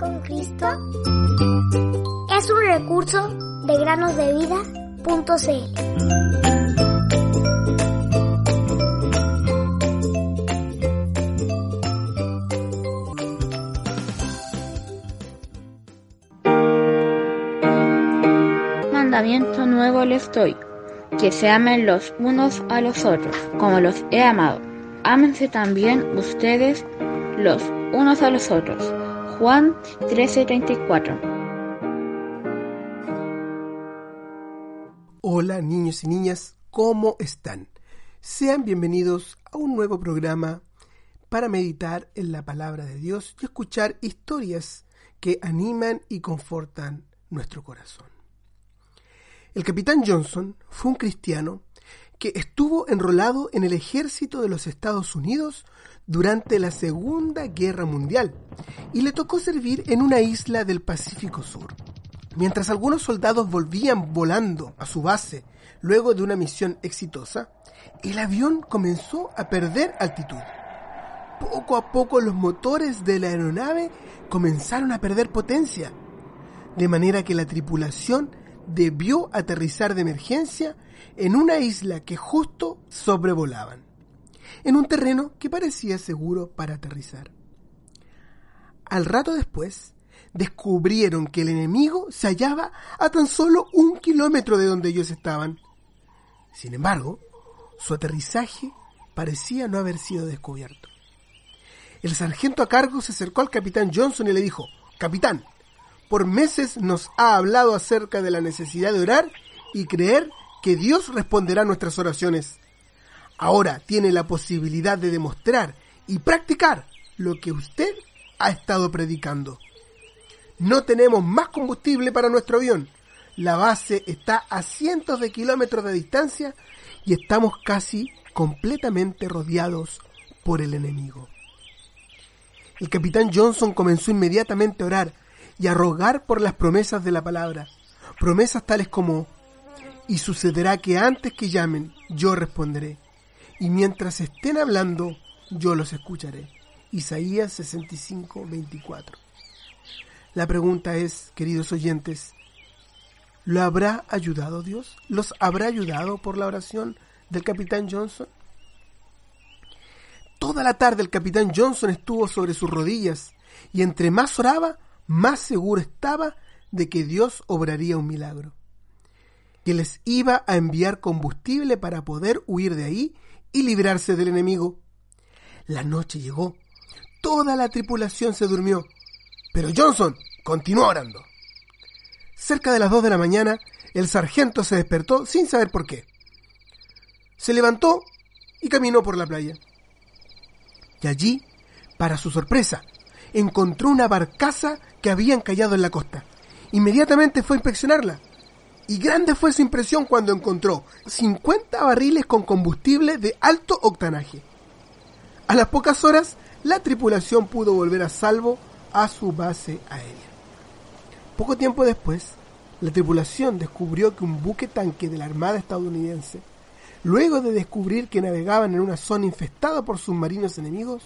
con Cristo es un recurso de granosdevida.cl. Mandamiento nuevo les doy, que se amen los unos a los otros, como los he amado. Ámense también ustedes los unos a los otros. Juan 13:34 Hola niños y niñas, ¿cómo están? Sean bienvenidos a un nuevo programa para meditar en la palabra de Dios y escuchar historias que animan y confortan nuestro corazón. El capitán Johnson fue un cristiano que estuvo enrolado en el ejército de los Estados Unidos durante la Segunda Guerra Mundial y le tocó servir en una isla del Pacífico Sur. Mientras algunos soldados volvían volando a su base luego de una misión exitosa, el avión comenzó a perder altitud. Poco a poco los motores de la aeronave comenzaron a perder potencia, de manera que la tripulación debió aterrizar de emergencia en una isla que justo sobrevolaban, en un terreno que parecía seguro para aterrizar. Al rato después, descubrieron que el enemigo se hallaba a tan solo un kilómetro de donde ellos estaban. Sin embargo, su aterrizaje parecía no haber sido descubierto. El sargento a cargo se acercó al capitán Johnson y le dijo, Capitán, por meses nos ha hablado acerca de la necesidad de orar y creer que Dios responderá nuestras oraciones. Ahora tiene la posibilidad de demostrar y practicar lo que usted ha estado predicando. No tenemos más combustible para nuestro avión. La base está a cientos de kilómetros de distancia y estamos casi completamente rodeados por el enemigo. El capitán Johnson comenzó inmediatamente a orar y a rogar por las promesas de la palabra, promesas tales como, y sucederá que antes que llamen, yo responderé, y mientras estén hablando, yo los escucharé. Isaías 65, 24. La pregunta es, queridos oyentes, ¿lo habrá ayudado Dios? ¿Los habrá ayudado por la oración del capitán Johnson? Toda la tarde el capitán Johnson estuvo sobre sus rodillas y entre más oraba, más seguro estaba de que Dios obraría un milagro, que les iba a enviar combustible para poder huir de ahí y librarse del enemigo. La noche llegó, toda la tripulación se durmió, pero Johnson continuó orando. Cerca de las dos de la mañana, el sargento se despertó sin saber por qué. Se levantó y caminó por la playa y allí, para su sorpresa, encontró una barcaza que había encallado en la costa. Inmediatamente fue a inspeccionarla. Y grande fue su impresión cuando encontró 50 barriles con combustible de alto octanaje. A las pocas horas, la tripulación pudo volver a salvo a su base aérea. Poco tiempo después, la tripulación descubrió que un buque tanque de la Armada estadounidense luego de descubrir que navegaban en una zona infestada por submarinos enemigos,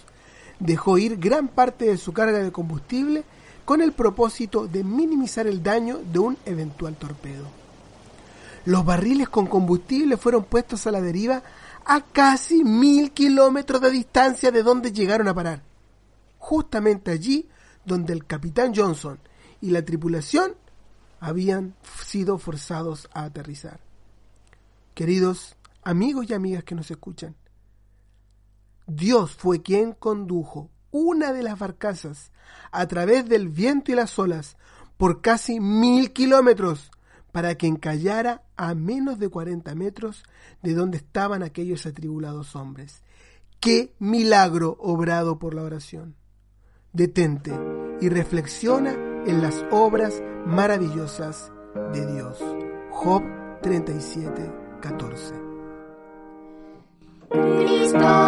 dejó ir gran parte de su carga de combustible con el propósito de minimizar el daño de un eventual torpedo. Los barriles con combustible fueron puestos a la deriva a casi mil kilómetros de distancia de donde llegaron a parar, justamente allí donde el capitán Johnson y la tripulación habían sido forzados a aterrizar. Queridos amigos y amigas que nos escuchan, Dios fue quien condujo una de las barcazas a través del viento y las olas por casi mil kilómetros para que encallara a menos de 40 metros de donde estaban aquellos atribulados hombres. ¡Qué milagro obrado por la oración! Detente y reflexiona en las obras maravillosas de Dios. Job 37, 14. Cristo.